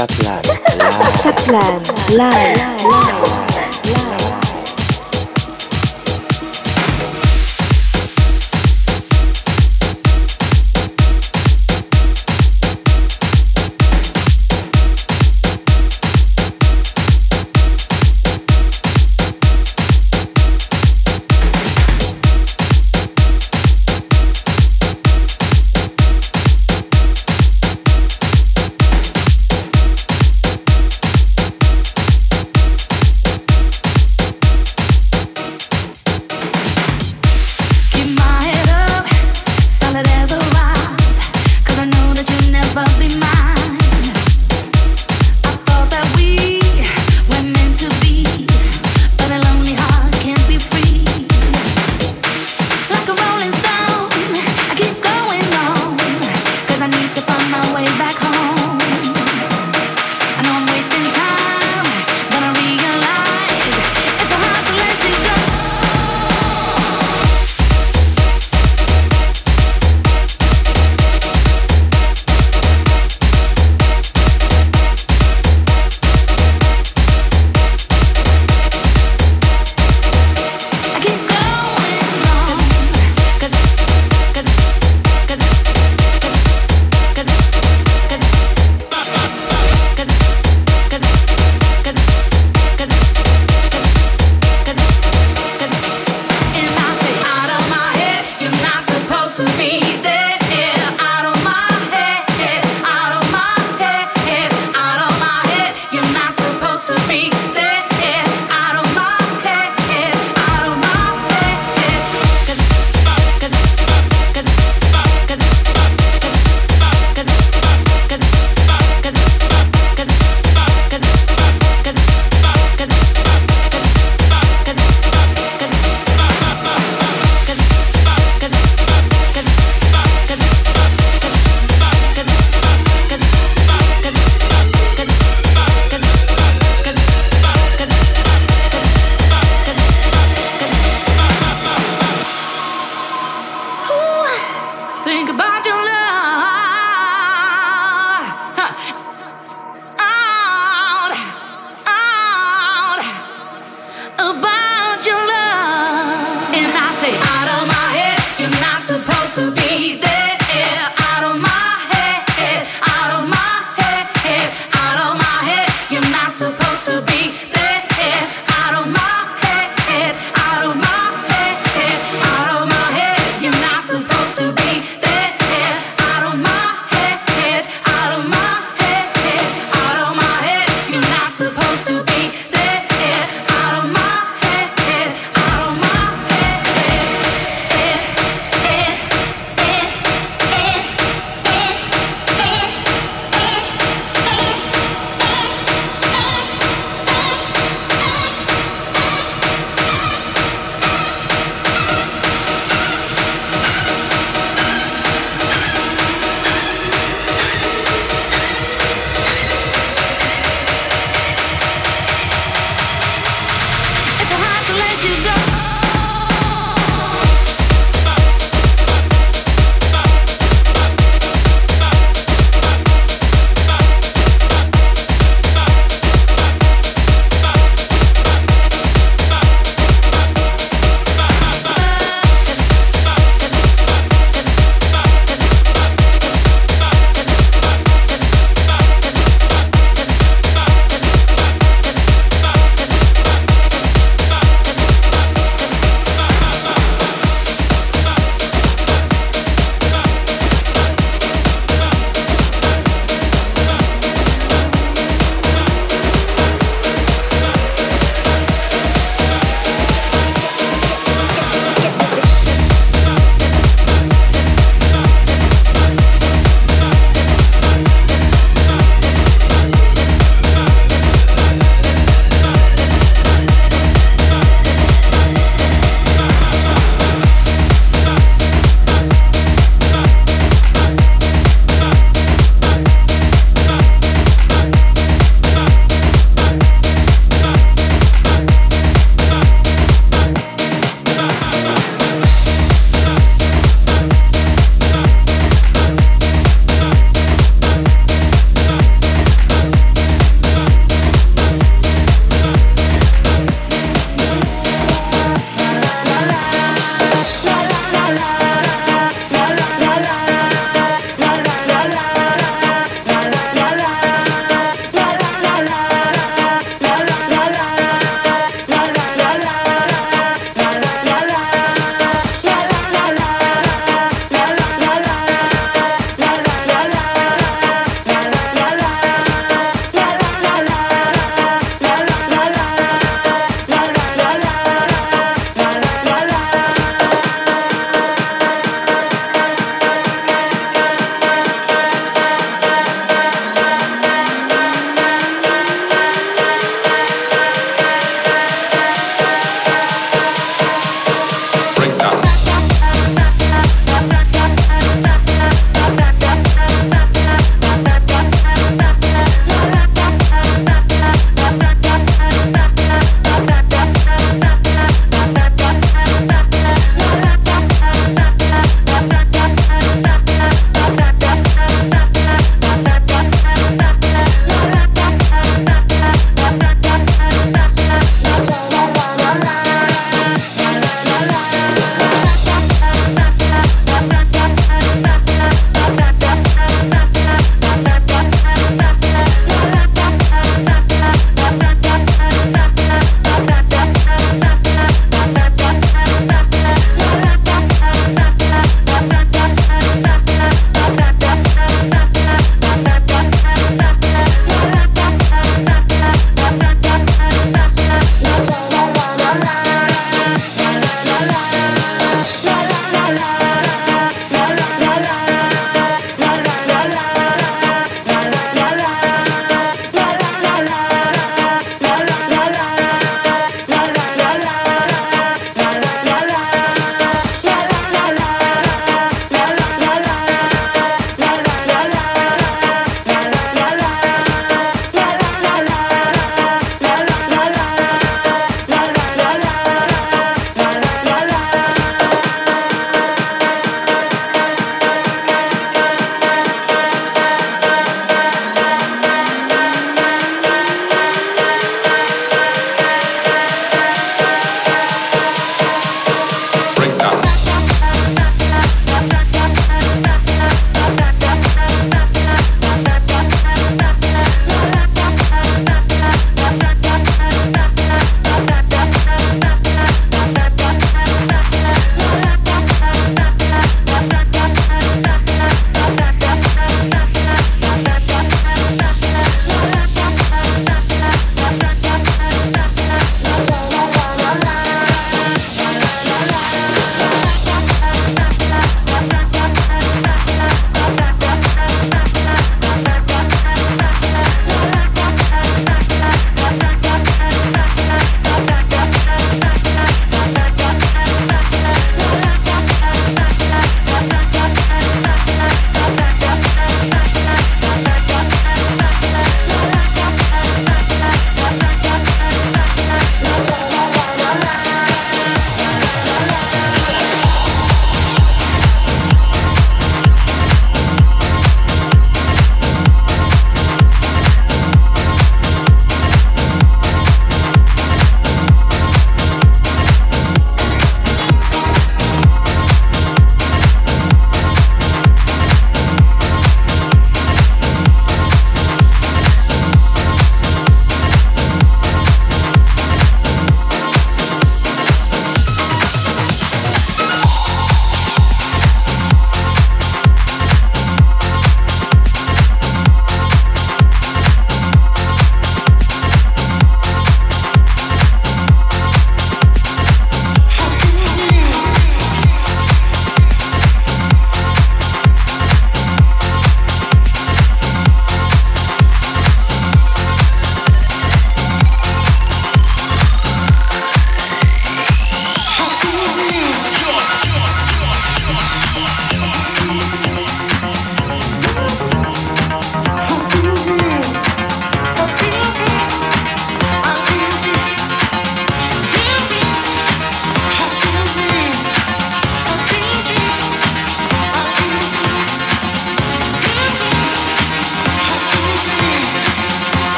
Saplan Live. Saplan Live. keeps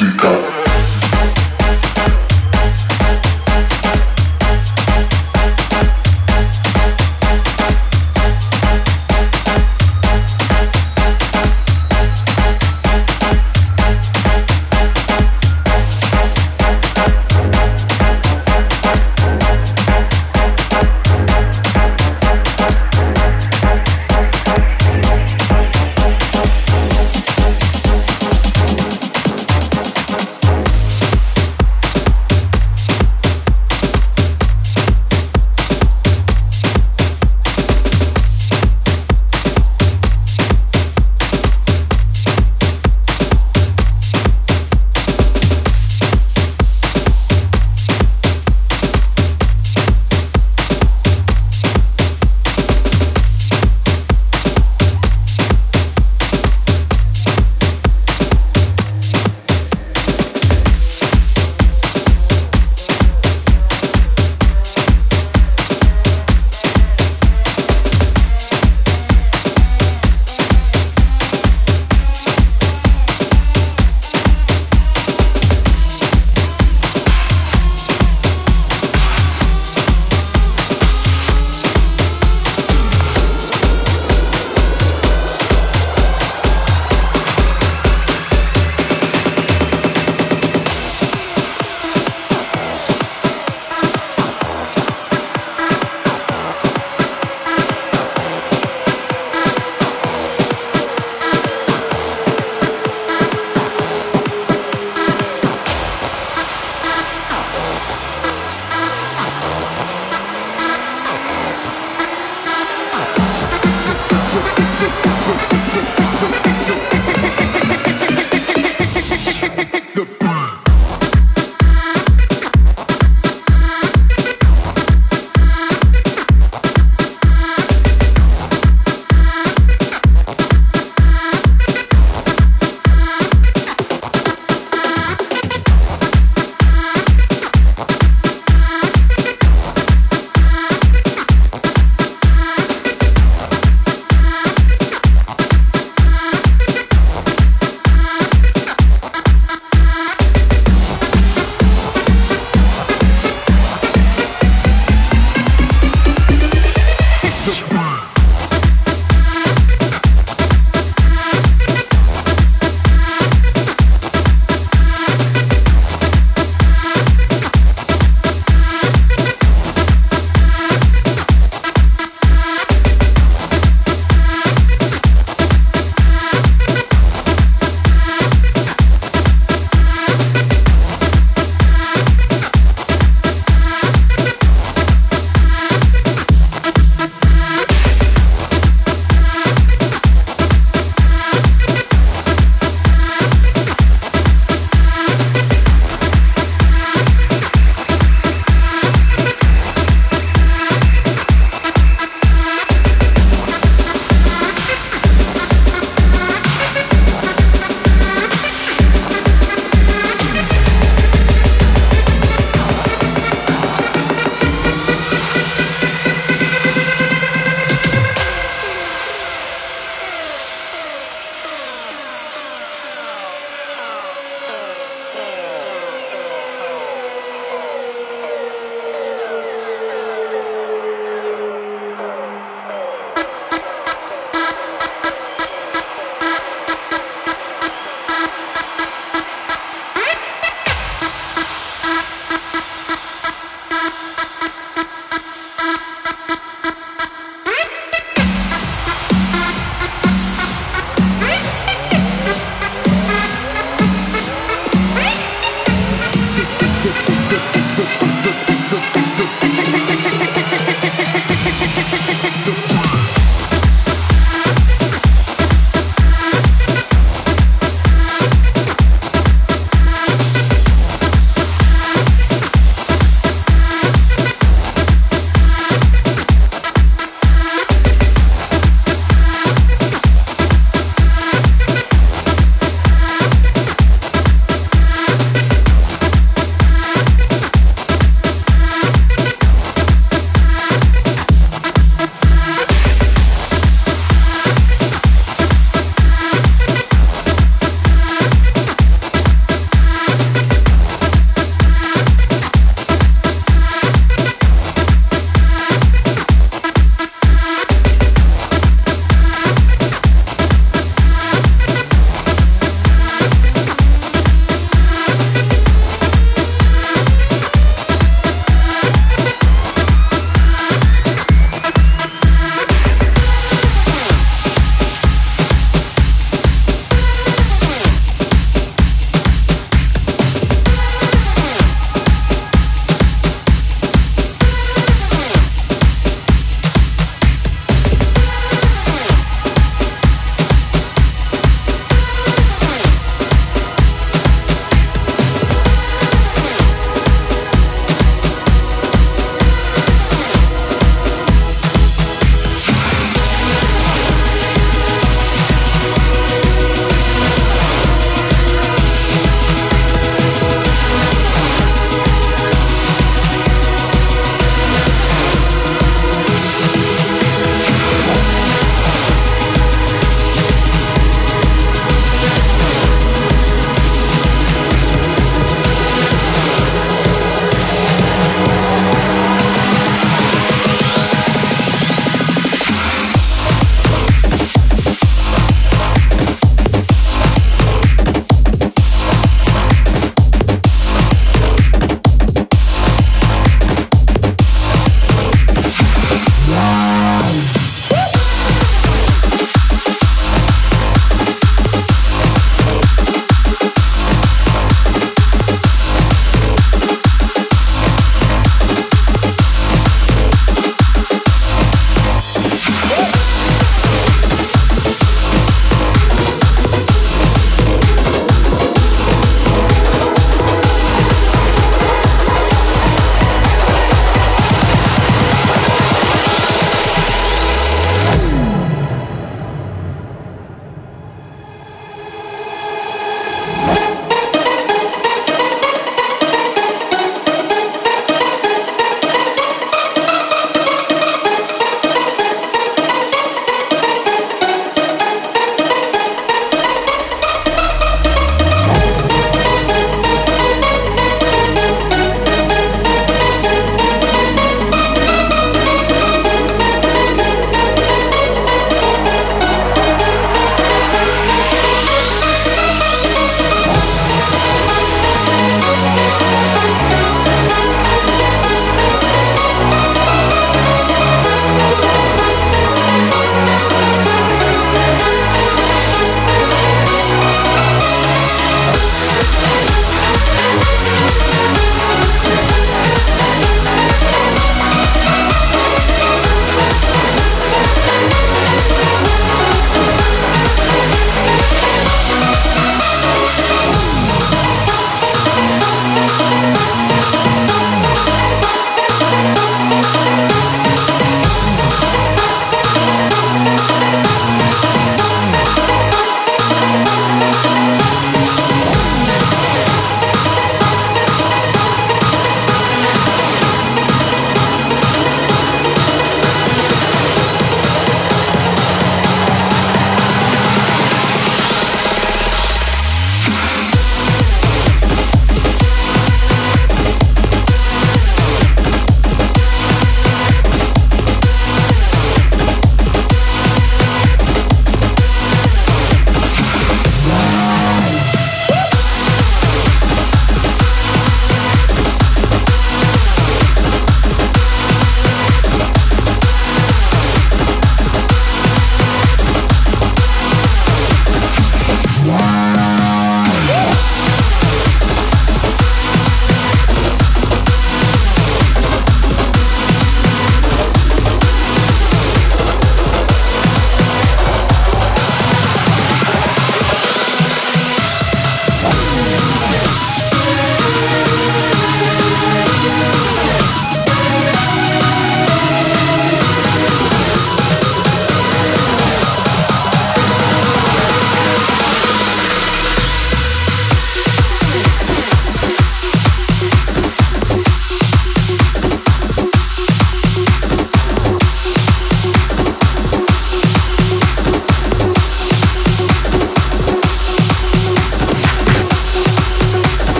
speak up.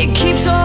It keeps on.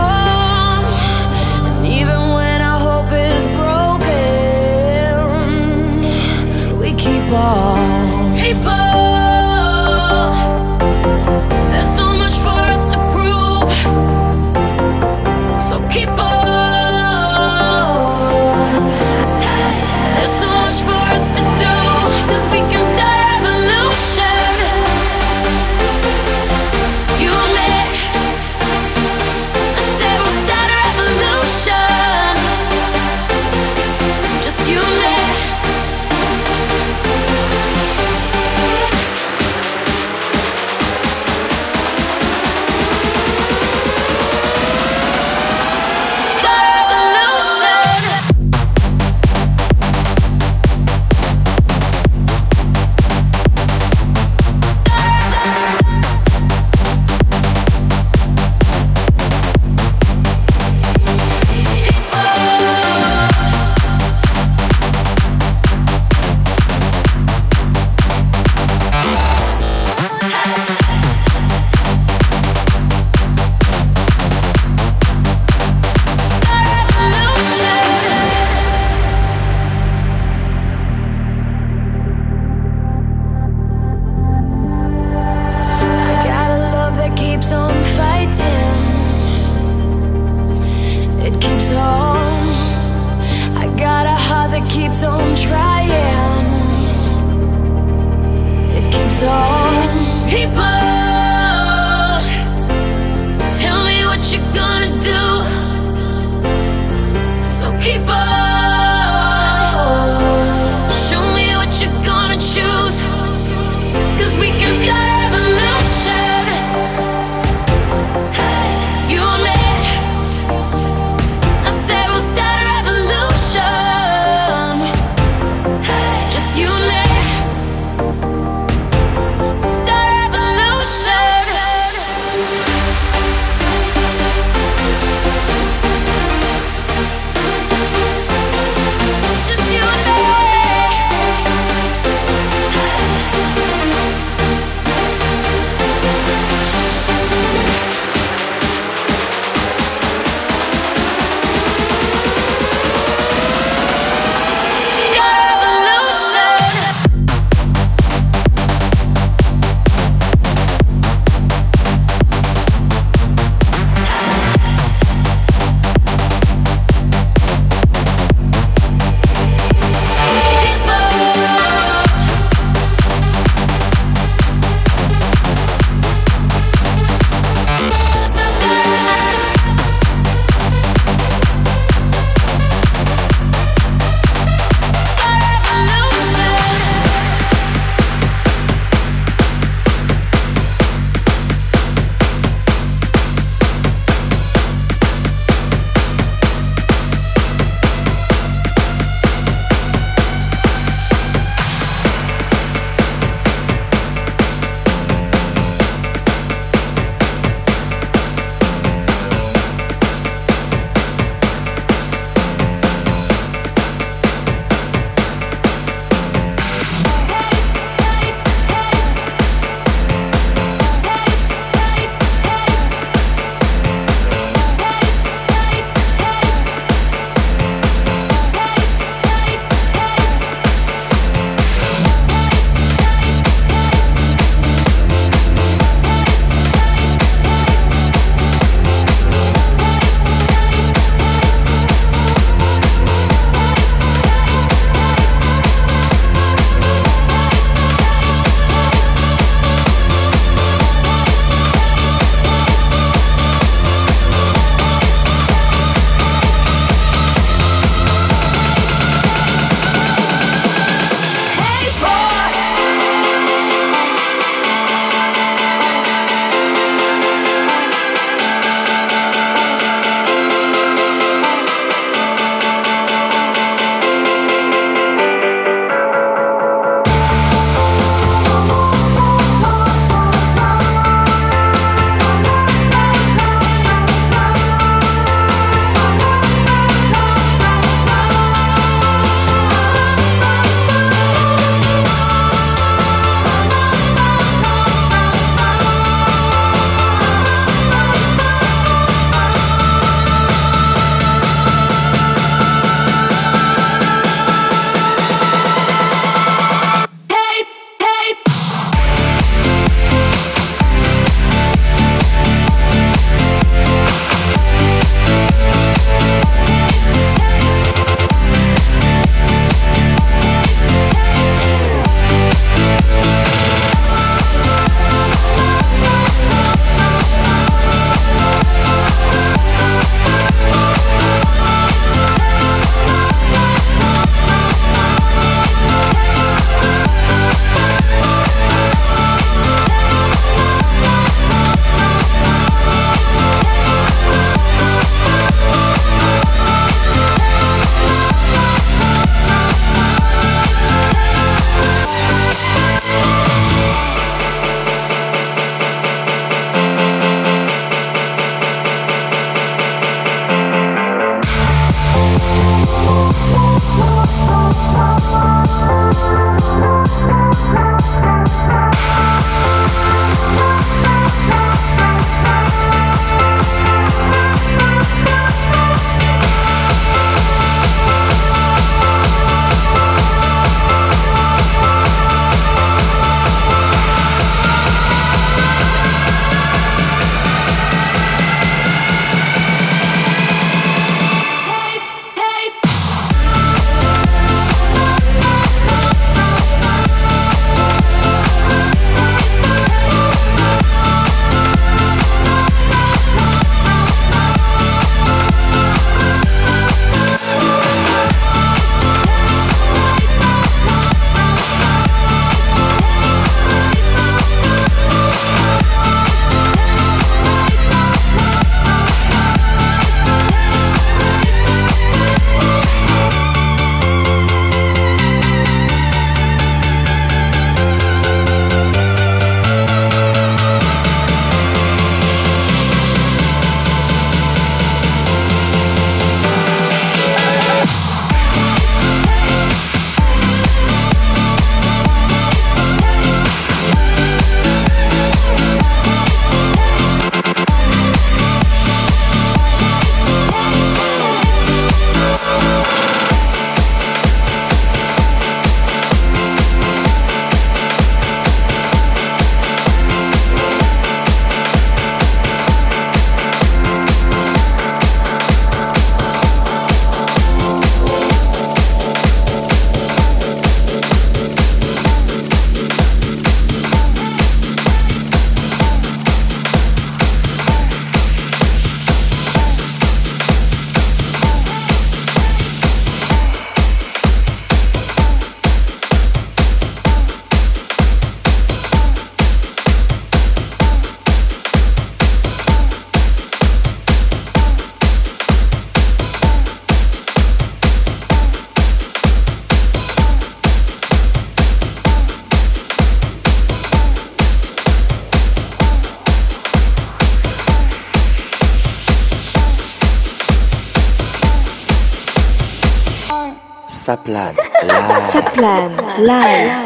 灿烂。